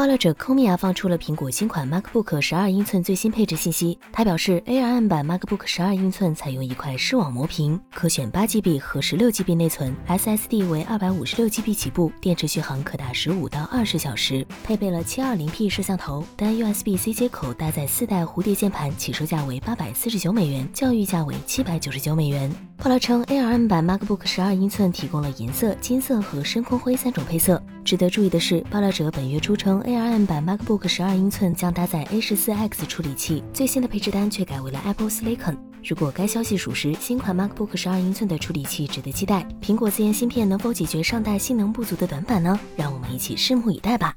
爆料者 k o m i a 放出了苹果新款 MacBook 十二英寸最新配置信息。他表示，ARM 版 MacBook 十二英寸采用一块视网膜屏，可选八 GB 和十六 GB 内存，SSD 为二百五十六 GB 起步，电池续航可达十五到二十小时。配备了七二零 P 摄像头，单 USB-C 接口，搭载四代蝴蝶键盘，起售价为八百四十九美元，教育价为七百九十九美元。爆料称，ARM 版 MacBook 十二英寸提供了银色、金色和深空灰三种配色。值得注意的是，爆料者本月初称。ARM 版 MacBook 十二英寸将搭载 A14X 处理器，最新的配置单却改为了 Apple Silicon。如果该消息属实，新款 MacBook 十二英寸的处理器值得期待。苹果自研芯片能否解决上代性能不足的短板呢？让我们一起拭目以待吧。